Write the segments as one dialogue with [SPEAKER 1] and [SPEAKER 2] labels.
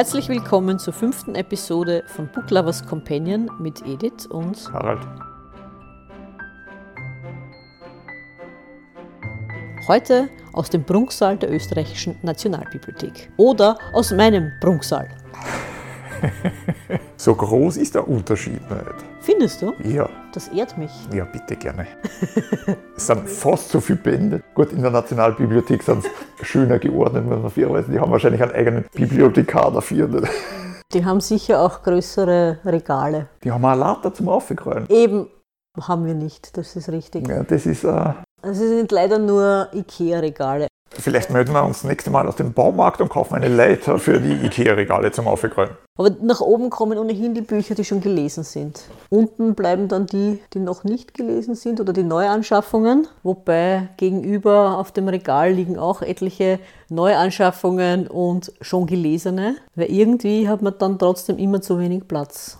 [SPEAKER 1] Herzlich willkommen zur fünften Episode von Book Lovers Companion mit Edith und
[SPEAKER 2] Harald.
[SPEAKER 1] Heute aus dem Prunksaal der Österreichischen Nationalbibliothek. Oder aus meinem Prunksaal.
[SPEAKER 2] So groß ist der Unterschied nicht.
[SPEAKER 1] Findest du?
[SPEAKER 2] Ja,
[SPEAKER 1] Das ehrt mich.
[SPEAKER 2] ja, bitte gerne. es sind fast so viele Bände. Gut, in der Nationalbibliothek sind es schöner geordnet, muss man fairerweise. Die haben wahrscheinlich einen eigenen Bibliothekar dafür. nicht?
[SPEAKER 1] Die haben sicher auch größere Regale.
[SPEAKER 2] Die haben auch lauter zum Aufgeräumen.
[SPEAKER 1] Eben haben wir nicht, das ist richtig.
[SPEAKER 2] Ja, das ist, äh,
[SPEAKER 1] Es sind leider nur IKEA-Regale.
[SPEAKER 2] Vielleicht melden wir uns das nächste Mal aus dem Baumarkt und kaufen eine Leiter für die Ikea-Regale zum Aufgeräumen.
[SPEAKER 1] Aber nach oben kommen ohnehin die Bücher, die schon gelesen sind. Unten bleiben dann die, die noch nicht gelesen sind oder die Neuanschaffungen. Wobei gegenüber auf dem Regal liegen auch etliche Neuanschaffungen und schon gelesene. Weil irgendwie hat man dann trotzdem immer zu wenig Platz.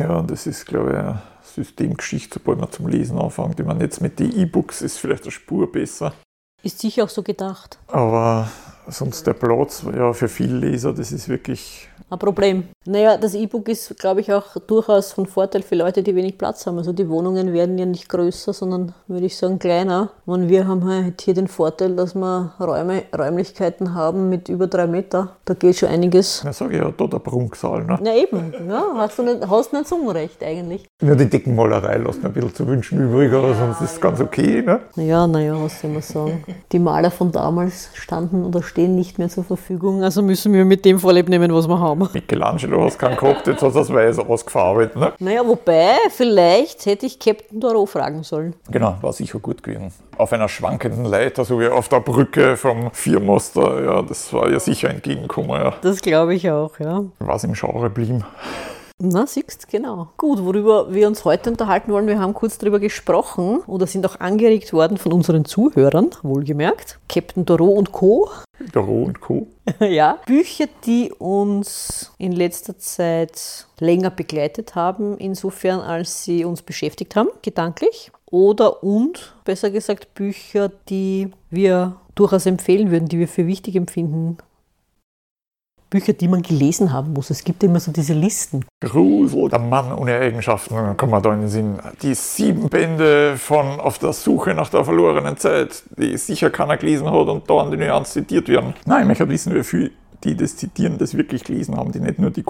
[SPEAKER 2] Ja, das ist, glaube ich, eine Systemgeschichte, sobald man zum Lesen anfängt. Ich meine, jetzt mit den E-Books ist vielleicht eine Spur besser.
[SPEAKER 1] Ist sicher auch so gedacht.
[SPEAKER 2] Aber sonst der Platz, ja, für viele Leser, das ist wirklich
[SPEAKER 1] Ein Problem. Naja, das E-Book ist, glaube ich, auch durchaus von Vorteil für Leute, die wenig Platz haben. Also die Wohnungen werden ja nicht größer, sondern würde ich sagen kleiner. Und wir haben halt hier den Vorteil, dass wir Räume, Räumlichkeiten haben mit über drei Meter. Da geht schon einiges.
[SPEAKER 2] Ja, sage ich ja, da der Prunksaal. Ne?
[SPEAKER 1] Ja, eben. Ja, hast du nicht, hast nicht so unrecht eigentlich.
[SPEAKER 2] Nur die Deckenmalerei lässt mir ein bisschen zu wünschen übrig, aber sonst ist es ganz okay. Ne?
[SPEAKER 1] Naja, naja, was soll man sagen. Die Maler von damals standen oder stehen nicht mehr zur Verfügung. Also müssen wir mit dem Vorlieb nehmen, was wir haben.
[SPEAKER 2] Michelangelo hast keinen gehabt, jetzt hast du das weiß ausgefarbelt. Ne?
[SPEAKER 1] Naja, wobei, vielleicht hätte ich Captain Doro fragen sollen.
[SPEAKER 2] Genau, war sicher gut gewesen. Auf einer schwankenden Leiter, so wie auf der Brücke vom Viermaster, ja, das war ja sicher entgegenkommen. Ja.
[SPEAKER 1] Das glaube ich auch, ja.
[SPEAKER 2] Was im Genre blieb.
[SPEAKER 1] Na, siehst genau. Gut, worüber wir uns heute unterhalten wollen, wir haben kurz darüber gesprochen oder sind auch angeregt worden von unseren Zuhörern, wohlgemerkt. Captain Doro und Co.
[SPEAKER 2] Doro und Co.
[SPEAKER 1] ja. Bücher, die uns in letzter Zeit länger begleitet haben, insofern als sie uns beschäftigt haben, gedanklich. Oder und, besser gesagt, Bücher, die wir durchaus empfehlen würden, die wir für wichtig empfinden. Bücher, die man gelesen haben muss. Es gibt immer so diese Listen.
[SPEAKER 2] Grusel, der Mann ohne Eigenschaften, kommen wir da in den Sinn. Die sieben Bände von Auf der Suche nach der verlorenen Zeit, die sicher keiner gelesen hat und da an die Nuance zitiert werden. Nein, ich möchte wissen, wie viele die das zitieren, das wirklich gelesen haben, die nicht nur die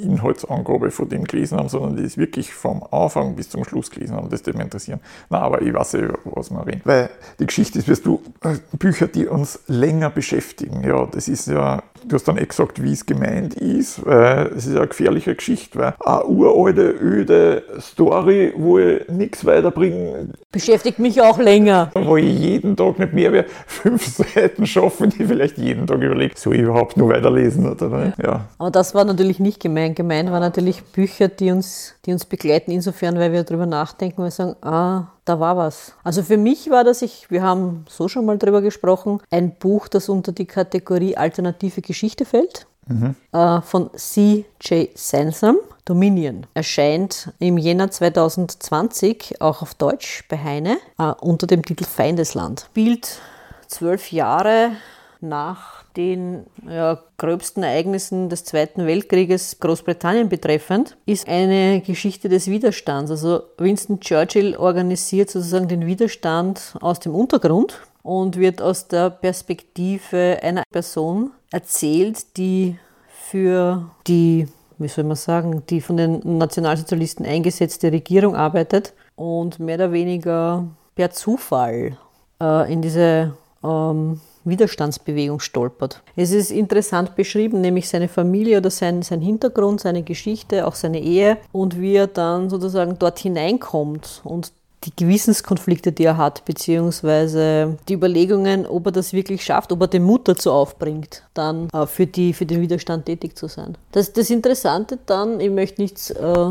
[SPEAKER 2] Kurzinhaltsangabe von dem gelesen haben, sondern die es wirklich vom Anfang bis zum Schluss gelesen haben. Das würde mich interessieren. Na, aber ich weiß ja, was man reden. Weil die Geschichte ist, wirst du, äh, Bücher, die uns länger beschäftigen. Ja, das ist ja, du hast dann eh gesagt, wie es gemeint ist, weil es ist ja eine gefährliche Geschichte, weil eine uralte, öde Story, wo ich nichts weiterbringe,
[SPEAKER 1] Beschäftigt mich auch länger.
[SPEAKER 2] wo ich jeden Tag nicht mehr wie fünf Seiten schaffe und ich vielleicht jeden Tag überlege, soll ich überhaupt nur weiterlesen oder nicht? Ja,
[SPEAKER 1] Aber das war natürlich nicht gemein. Gemein waren natürlich Bücher, die uns, die uns begleiten, insofern, weil wir darüber nachdenken, weil wir sagen, ah, da war was. Also für mich war das, ich, wir haben so schon mal drüber gesprochen, ein Buch, das unter die Kategorie Alternative Geschichte fällt. Äh, von C.J. Sansom, Dominion. Erscheint im Jänner 2020 auch auf Deutsch bei Heine äh, unter dem Titel Feindesland. Spielt zwölf Jahre nach den ja, gröbsten Ereignissen des Zweiten Weltkrieges Großbritannien betreffend, ist eine Geschichte des Widerstands. Also Winston Churchill organisiert sozusagen den Widerstand aus dem Untergrund und wird aus der Perspektive einer Person erzählt, die für die, wie soll man sagen, die von den Nationalsozialisten eingesetzte Regierung arbeitet und mehr oder weniger per Zufall äh, in diese ähm, Widerstandsbewegung stolpert. Es ist interessant beschrieben, nämlich seine Familie oder sein, sein Hintergrund, seine Geschichte, auch seine Ehe und wie er dann sozusagen dort hineinkommt und die Gewissenskonflikte, die er hat, beziehungsweise die Überlegungen, ob er das wirklich schafft, ob er den Mut dazu aufbringt, dann äh, für, die, für den Widerstand tätig zu sein. Das, das Interessante dann, ich möchte nichts äh,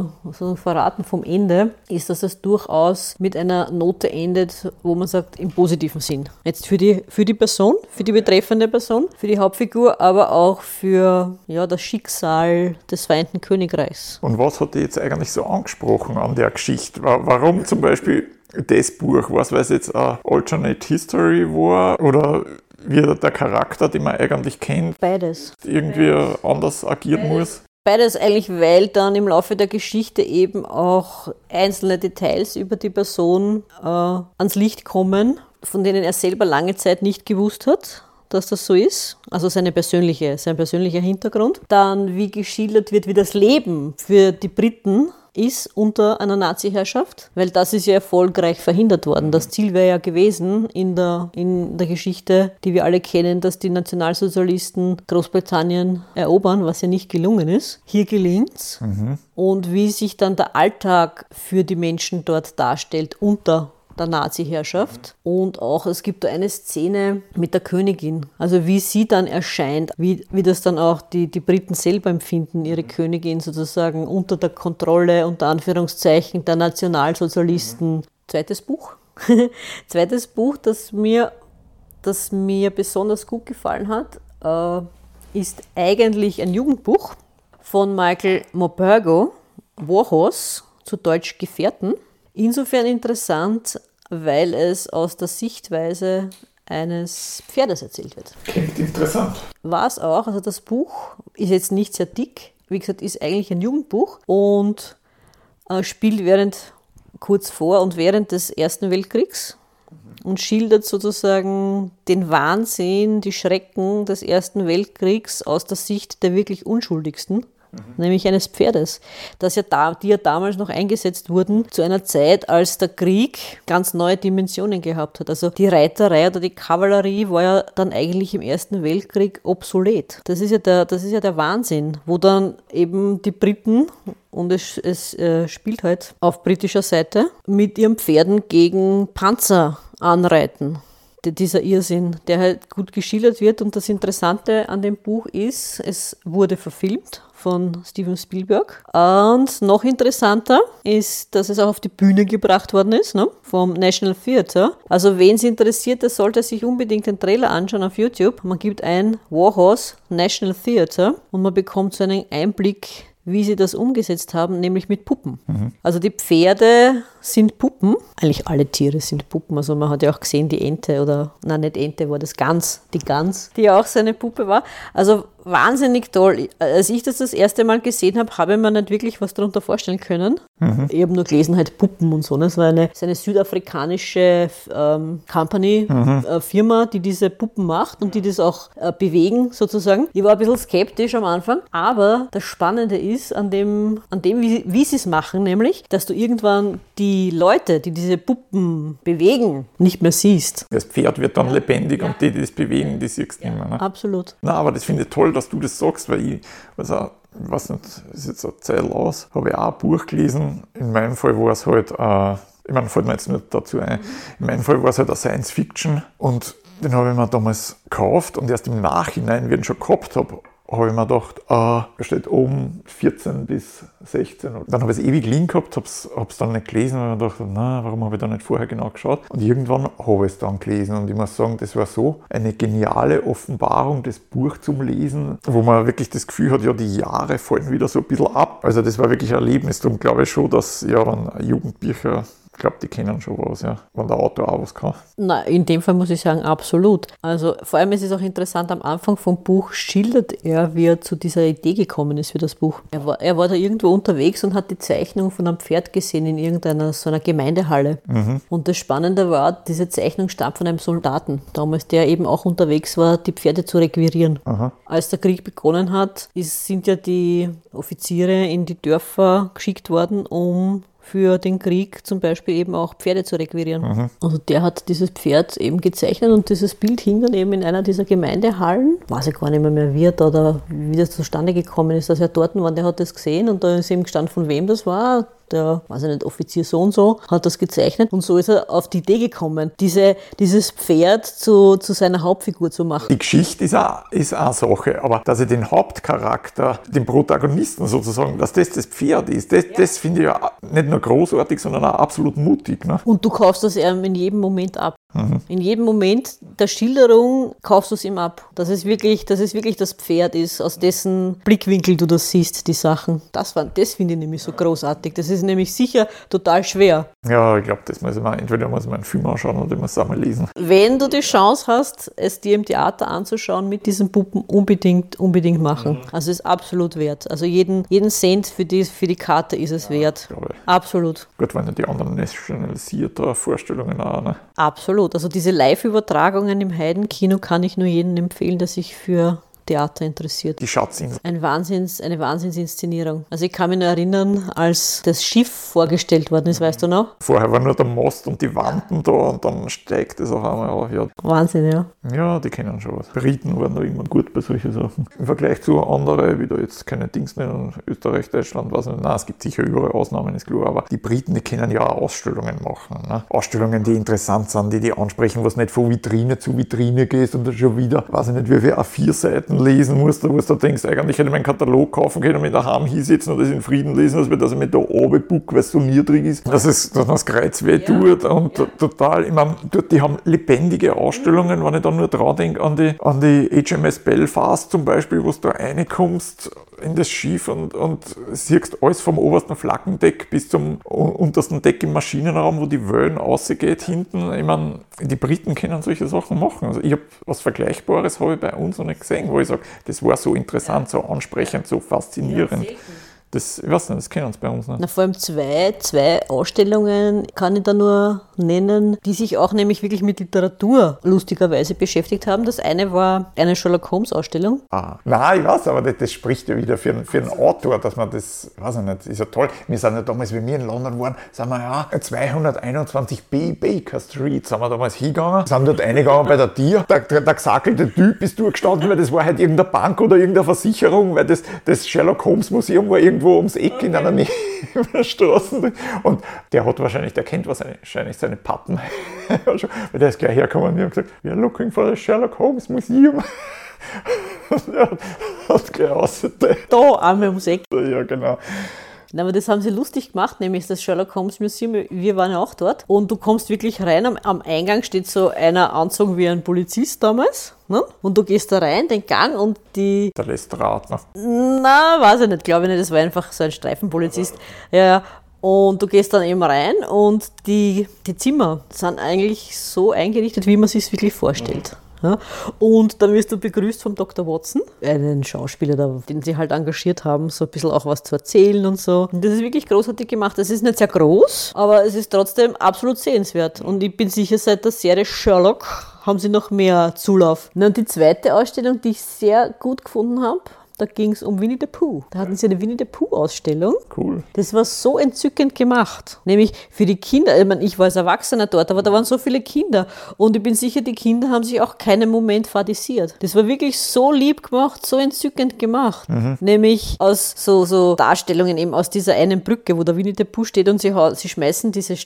[SPEAKER 1] verraten vom Ende, ist, dass es durchaus mit einer Note endet, wo man sagt, im positiven Sinn. Jetzt für die, für die Person, für die betreffende Person, für die Hauptfigur, aber auch für ja, das Schicksal des Vereinten Königreichs.
[SPEAKER 2] Und was hat dich jetzt eigentlich so angesprochen an der Geschichte? Wa- Warum zum Beispiel das Buch, was weiß jetzt eine Alternate History war oder wie der Charakter, den man eigentlich kennt,
[SPEAKER 1] Beides.
[SPEAKER 2] irgendwie anders agieren muss?
[SPEAKER 1] Beides eigentlich, weil dann im Laufe der Geschichte eben auch einzelne Details über die Person äh, ans Licht kommen, von denen er selber lange Zeit nicht gewusst hat dass das so ist, also seine persönliche, sein persönlicher Hintergrund. Dann, wie geschildert wird, wie das Leben für die Briten ist unter einer Nazi-Herrschaft, weil das ist ja erfolgreich verhindert worden. Das Ziel wäre ja gewesen in der, in der Geschichte, die wir alle kennen, dass die Nationalsozialisten Großbritannien erobern, was ja nicht gelungen ist. Hier gelingt's. Mhm. Und wie sich dann der Alltag für die Menschen dort darstellt unter der Nazi-Herrschaft. Und auch es gibt da eine Szene mit der Königin, also wie sie dann erscheint, wie, wie das dann auch die, die Briten selber empfinden, ihre Königin sozusagen unter der Kontrolle, unter Anführungszeichen, der Nationalsozialisten. Zweites Buch. Zweites Buch, das mir, das mir besonders gut gefallen hat, äh, ist eigentlich ein Jugendbuch von Michael Mobergo, Warhorse, zu Deutsch Gefährten. Insofern interessant, weil es aus der Sichtweise eines Pferdes erzählt wird.
[SPEAKER 2] Klingt interessant.
[SPEAKER 1] War es auch, also das Buch ist jetzt nicht sehr dick, wie gesagt, ist eigentlich ein Jugendbuch und äh, spielt während, kurz vor und während des Ersten Weltkriegs und schildert sozusagen den Wahnsinn, die Schrecken des Ersten Weltkriegs aus der Sicht der wirklich Unschuldigsten Mhm. nämlich eines Pferdes, das ja da, die ja damals noch eingesetzt wurden zu einer Zeit, als der Krieg ganz neue Dimensionen gehabt hat. Also die Reiterei oder die Kavallerie war ja dann eigentlich im Ersten Weltkrieg obsolet. Das ist ja der, das ist ja der Wahnsinn, wo dann eben die Briten und es, es äh, spielt halt auf britischer Seite mit ihren Pferden gegen Panzer anreiten dieser Irrsinn, der halt gut geschildert wird. Und das Interessante an dem Buch ist, es wurde verfilmt von Steven Spielberg. Und noch interessanter ist, dass es auch auf die Bühne gebracht worden ist, ne? vom National Theatre. Also wen es interessiert, der sollte sich unbedingt den Trailer anschauen auf YouTube. Man gibt ein Warhorse National Theatre und man bekommt so einen Einblick wie sie das umgesetzt haben, nämlich mit Puppen. Mhm. Also die Pferde sind Puppen. Eigentlich alle Tiere sind Puppen. Also man hat ja auch gesehen, die Ente oder, nein, nicht Ente, war das Gans, die Gans, die ja auch seine Puppe war. Also wahnsinnig toll. Als ich das das erste Mal gesehen habe, habe ich mir nicht wirklich was darunter vorstellen können. Mhm. Ich habe nur gelesen, halt Puppen und so. Das war eine, eine südafrikanische ähm, Company, mhm. äh, Firma, die diese Puppen macht und die das auch äh, bewegen sozusagen. Ich war ein bisschen skeptisch am Anfang, aber das Spannende ist an dem, an dem wie, wie sie es machen, nämlich, dass du irgendwann die Leute, die diese Puppen bewegen, nicht mehr siehst.
[SPEAKER 2] Das Pferd wird dann ja. lebendig ja. und die, die das bewegen, die siehst du ja. nicht mehr. Ne?
[SPEAKER 1] Absolut.
[SPEAKER 2] Na, aber das finde ich toll, dass du das sagst, weil ich, also, ich weiß nicht, ist jetzt eine Zeit aus, habe ich auch ein Buch gelesen. In meinem Fall war es halt, äh, ich meine, fällt mir jetzt nicht dazu ein, in meinem Fall war es halt eine Science Fiction und den habe ich mir damals gekauft und erst im Nachhinein, wie ich ihn schon gehabt habe, habe ich mir gedacht, ah, steht oben 14 bis 16. Dann habe ich es ewig liegen gehabt, habe es dann nicht gelesen und habe gedacht, na, warum habe ich da nicht vorher genau geschaut? Und irgendwann habe ich es dann gelesen und ich muss sagen, das war so eine geniale Offenbarung, das Buch zum Lesen, wo man wirklich das Gefühl hat, ja, die Jahre fallen wieder so ein bisschen ab. Also das war wirklich ein Erlebnis. Darum glaube ich schon, dass ja, wenn Jugendbücher ich glaube, die kennen schon was, ja, wenn der Autor auch was kann.
[SPEAKER 1] Na, in dem Fall muss ich sagen, absolut. Also vor allem ist es auch interessant, am Anfang vom Buch schildert er, wie er zu dieser Idee gekommen ist für das Buch. Er war, er war da irgendwo unterwegs und hat die Zeichnung von einem Pferd gesehen in irgendeiner so einer Gemeindehalle. Mhm. Und das Spannende war, diese Zeichnung stammt von einem Soldaten, damals, der eben auch unterwegs war, die Pferde zu requirieren. Aha. Als der Krieg begonnen hat, ist, sind ja die Offiziere in die Dörfer geschickt worden, um für den Krieg zum Beispiel eben auch Pferde zu requirieren. Mhm. Also der hat dieses Pferd eben gezeichnet und dieses Bild hing dann eben in einer dieser Gemeindehallen. Weiß ich gar nicht mehr, mehr wie, oder wie das zustande gekommen ist, dass er dort war, der hat das gesehen und da ist eben gestanden, von wem das war der, weiß ich nicht, Offizier so und so, hat das gezeichnet und so ist er auf die Idee gekommen, diese, dieses Pferd zu, zu seiner Hauptfigur zu machen.
[SPEAKER 2] Die Geschichte ist auch, ist eine Sache, aber dass er den Hauptcharakter, den Protagonisten sozusagen, dass das das Pferd ist, das, ja. das finde ich ja nicht nur großartig, sondern auch absolut mutig. Ne?
[SPEAKER 1] Und du kaufst das ihm in jedem Moment ab. Mhm. In jedem Moment der Schilderung kaufst du es ihm ab. Dass es wirklich, dass es wirklich das Pferd ist, aus dessen Blickwinkel du das siehst, die Sachen. Das, das finde ich nämlich so großartig. Das ist nämlich sicher total schwer.
[SPEAKER 2] Ja, ich glaube, das muss man, entweder muss man einen Film anschauen oder muss einmal lesen.
[SPEAKER 1] Wenn du die Chance hast, es dir im Theater anzuschauen, mit diesen Puppen unbedingt, unbedingt machen. Mhm. Also es ist absolut wert. Also jeden, jeden Cent für die, für die Karte ist es ja, wert. Absolut.
[SPEAKER 2] Gut, wenn die anderen nationalisiert Vorstellungen auch. Ne?
[SPEAKER 1] Absolut. Also diese Live-Übertragungen im Heidenkino kann ich nur jedem empfehlen, der sich für Theater interessiert.
[SPEAKER 2] Die Schatzinsel.
[SPEAKER 1] Ein Wahnsinns, eine Wahnsinnsinszenierung. Also ich kann mich nur erinnern, als das Schiff vorgestellt worden ist, weißt du noch?
[SPEAKER 2] Vorher war nur der Most und die Wanden da und dann steigt es auf einmal auf. Ja.
[SPEAKER 1] Wahnsinn, ja.
[SPEAKER 2] Ja, die kennen schon was. Briten waren da immer gut bei solchen Sachen. Im Vergleich zu anderen, wie da jetzt keine Dings nennen, Österreich, Deutschland, was nicht. Nein, es gibt sicher überall Ausnahmen, ist klar, aber die Briten, die können ja auch Ausstellungen machen. Ne? Ausstellungen, die interessant sind, die die ansprechen, was nicht von Vitrine zu Vitrine geht und dann schon wieder, weiß ich nicht, wie viele A4-Seiten lesen musst, wo du denkst, eigentlich hätte ich meinen Katalog kaufen können, mit daheim hinsetzen und das in Frieden lesen, als dass ich mit da oben buck, weil es so niedrig ist, dass es dass das Kreuz weh tut ja. und total, ich meine, die haben lebendige Ausstellungen, wenn ich dann nur dran denke, an die, an die HMS Belfast zum Beispiel, wo du da reinkommst in das Schiff und, und siehst alles vom obersten Flaggendeck bis zum untersten Deck im Maschinenraum, wo die Wellen rausgeht hinten. Ich meine, die Briten können solche Sachen machen. Also ich habe was Vergleichbares habe ich bei uns noch nicht gesehen, wo ich sage, das war so interessant, so ansprechend, so faszinierend. Ja, das, ich weiß nicht, das kennen uns bei uns nicht.
[SPEAKER 1] Na, vor allem zwei, zwei Ausstellungen kann ich da nur nennen, die sich auch nämlich wirklich mit Literatur lustigerweise beschäftigt haben. Das eine war eine Sherlock Holmes Ausstellung.
[SPEAKER 2] Ah, nein, ich weiß, aber das, das spricht ja wieder für, für einen Autor, dass man das, weiß ich nicht, ist ja toll. Wir sind ja damals, wie wir in London waren, sind wir ja 221b Baker Street, sind wir damals hingegangen, sind dort eingegangen bei der Tier. Der, der, der gesakelte Typ ist durchgestanden, weil das war halt irgendeine Bank oder irgendeine Versicherung, weil das, das Sherlock Holmes Museum war irgendwie irgendwo ums Eck okay. in einer Nähe der Straßen. Und der hat wahrscheinlich, der kennt wahrscheinlich seine Pappen. Weil der ist gleich hergekommen und hat gesagt, we are looking for the Sherlock Holmes Museum. und er hat gleich ausgeteilt.
[SPEAKER 1] Da, einmal ums Eck.
[SPEAKER 2] Ja, genau.
[SPEAKER 1] Aber das haben sie lustig gemacht, nämlich das Sherlock Holmes Museum. Wir waren ja auch dort. Und du kommst wirklich rein. Am, am Eingang steht so einer anzogen wie ein Polizist damals. Ne? Und du gehst da rein, den Gang und die.
[SPEAKER 2] Der lässt Ratner.
[SPEAKER 1] Na, weiß ich nicht, glaube ich nicht. Das war einfach so ein Streifenpolizist. Ja, und du gehst dann eben rein und die, die Zimmer sind eigentlich so eingerichtet, wie man sich es wirklich vorstellt. Mhm. Ja? Und dann wirst du begrüßt vom Dr. Watson, einen Schauspieler, den sie halt engagiert haben, so ein bisschen auch was zu erzählen und so. Und das ist wirklich großartig gemacht. Es ist nicht sehr groß, aber es ist trotzdem absolut sehenswert. Und ich bin sicher, seit der Serie Sherlock haben sie noch mehr Zulauf. Und die zweite Ausstellung, die ich sehr gut gefunden habe, da ging es um Winnie the Pooh. Da hatten sie eine Winnie the Pooh-Ausstellung.
[SPEAKER 2] Cool.
[SPEAKER 1] Das war so entzückend gemacht. Nämlich für die Kinder. Ich meine, ich war als Erwachsener dort, aber da waren so viele Kinder. Und ich bin sicher, die Kinder haben sich auch keinen Moment fadisiert. Das war wirklich so lieb gemacht, so entzückend gemacht. Mhm. Nämlich aus so, so Darstellungen eben aus dieser einen Brücke, wo der Winnie the Pooh steht und sie, sie schmeißen diese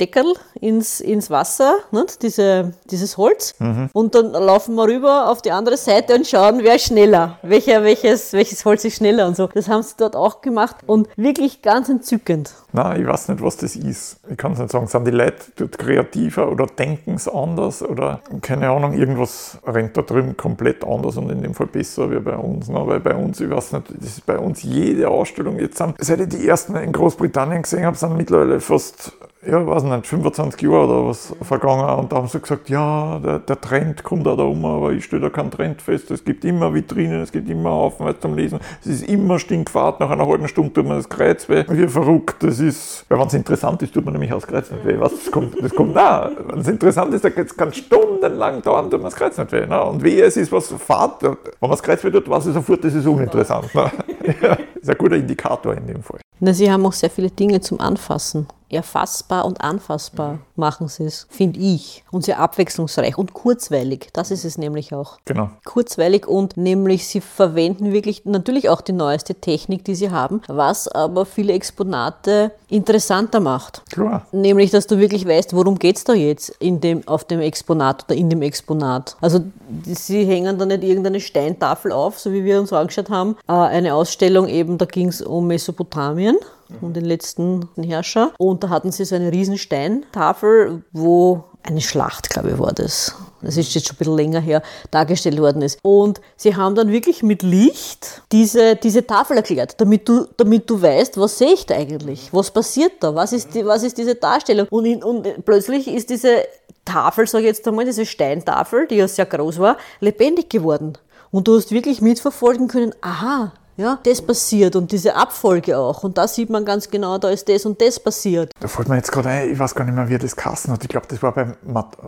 [SPEAKER 1] Deckel ins, ins Wasser, nicht? Diese, dieses Holz. Mhm. Und dann laufen wir rüber auf die andere Seite und schauen, wer ist schneller, welcher, welches, welches Holz ist schneller und so. Das haben sie dort auch gemacht und wirklich ganz entzückend.
[SPEAKER 2] Na, ich weiß nicht, was das ist. Ich kann es nicht sagen. Sind die Leute dort kreativer oder denken es anders oder keine Ahnung, irgendwas rennt da drüben komplett anders und in dem Fall besser wie bei uns. Ne? Weil bei uns, ich weiß nicht, das ist bei uns jede Ausstellung jetzt sind, seit ich die ersten in Großbritannien gesehen habe, sind mittlerweile fast ja, weiß nicht, 25 Jahre oder was vergangen und da haben sie gesagt, ja, der, der Trend kommt auch da um, aber ich stelle da keinen Trend fest. Es gibt immer Vitrinen, es gibt immer Haufen zum Lesen, es ist immer stinkfahrt, nach einer halben Stunde tut man das Kreuz weh, wie verrückt das ist. Weil wenn es interessant ist, tut man nämlich das Kreuz nicht weh. Was, das kommt, das kommt da. Wenn es interessant ist, dann kann es stundenlang dauern, tut man das Kreuz nicht weh. Ne? Und wie es ist, was fahrt, wenn man das Kreuz weh tut, weiß ich sofort, das ist uninteressant. Ne? Ja, ist ein guter Indikator in dem Fall.
[SPEAKER 1] Na, sie haben auch sehr viele Dinge zum Anfassen erfassbar und anfassbar mhm. machen sie es, finde ich. Und sehr abwechslungsreich und kurzweilig. Das ist es nämlich auch.
[SPEAKER 2] Genau.
[SPEAKER 1] Kurzweilig und nämlich sie verwenden wirklich natürlich auch die neueste Technik, die sie haben, was aber viele Exponate interessanter macht.
[SPEAKER 2] Klar.
[SPEAKER 1] Nämlich, dass du wirklich weißt, worum geht es da jetzt in dem, auf dem Exponat oder in dem Exponat. Also sie hängen da nicht irgendeine Steintafel auf, so wie wir uns angeschaut haben. Äh, eine Ausstellung eben, da ging es um Mesopotamien um den letzten Herrscher. Und da hatten sie so eine riesen Steintafel, wo eine Schlacht, glaube ich, war das. Das ist jetzt schon ein bisschen länger her, dargestellt worden ist. Und sie haben dann wirklich mit Licht diese, diese Tafel erklärt, damit du, damit du weißt, was sehe ich da eigentlich? Was passiert da? Was ist, die, was ist diese Darstellung? Und, in, und plötzlich ist diese Tafel, sage ich jetzt einmal, diese Steintafel, die ja sehr groß war, lebendig geworden. Und du hast wirklich mitverfolgen können, aha, ja, das passiert und diese Abfolge auch. Und da sieht man ganz genau, da ist das und das passiert.
[SPEAKER 2] Da fällt mir jetzt gerade ein, ich weiß gar nicht mehr, wie das Kassen hat. Ich glaube, das war bei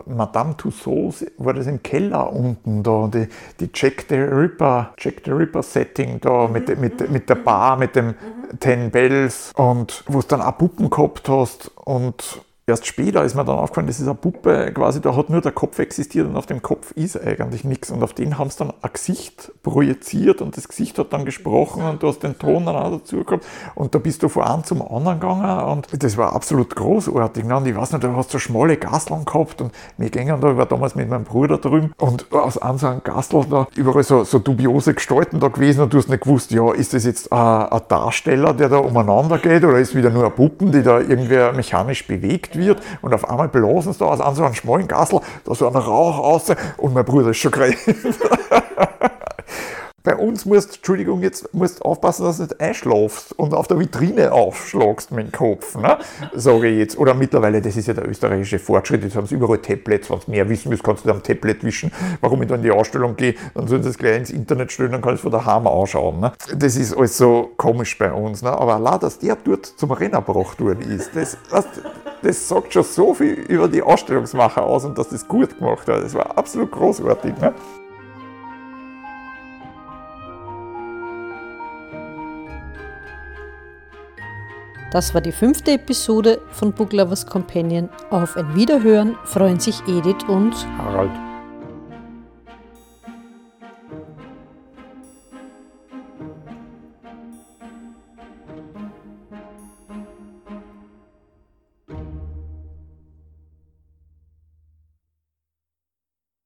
[SPEAKER 2] Madame Tussauds, war das im Keller unten, da, die, die Jack the Ripper, Jack the Ripper Setting da mhm. mit, mit, mit der Bar, mit dem mhm. Ten Bells und wo du dann auch Puppen gehabt hast und Erst später ist mir dann aufgefallen, das ist eine Puppe, quasi, da hat nur der Kopf existiert und auf dem Kopf ist eigentlich nichts. Und auf den haben sie dann ein Gesicht projiziert und das Gesicht hat dann gesprochen und du hast den Ton dann auch dazu gehabt. Und da bist du von einem zum anderen gegangen und das war absolut großartig. Ne? Und ich weiß nicht, du hast so schmale Gasteln gehabt und wir gingen da, ich war damals mit meinem Bruder drüben und aus einem so einem Gastel da überall so, so dubiose Gestalten da gewesen und du hast nicht gewusst, ja, ist das jetzt ein, ein Darsteller, der da umeinander geht oder ist wieder nur eine Puppen, die da irgendwie mechanisch bewegt wird und auf einmal blasen sie da aus so einem schmalen Gassel, da so ein Rauch raus und mein Bruder ist schon gekriegt. Bei uns musst, Entschuldigung, jetzt musst aufpassen, dass du nicht einschlafst und auf der Vitrine aufschlagst mit dem Kopf, ne? sage ich jetzt. Oder mittlerweile, das ist ja der österreichische Fortschritt, jetzt haben sie überall Tablets, wenn du mehr wissen willst, kannst du am Tablet wischen. Warum ich da in die Ausstellung gehe, dann sollen sie das gleich ins Internet stellen, dann kann ich es von daheim anschauen. Ne? Das ist alles so komisch bei uns. Ne? Aber allein, dass der dort zum Renner gebracht worden ist, das, das, das sagt schon so viel über die Ausstellungsmacher aus und dass das gut gemacht hat. Das war absolut großartig. Ne?
[SPEAKER 1] Das war die fünfte Episode von Book Lovers Companion. Auf ein Wiederhören freuen sich Edith und
[SPEAKER 2] Harald.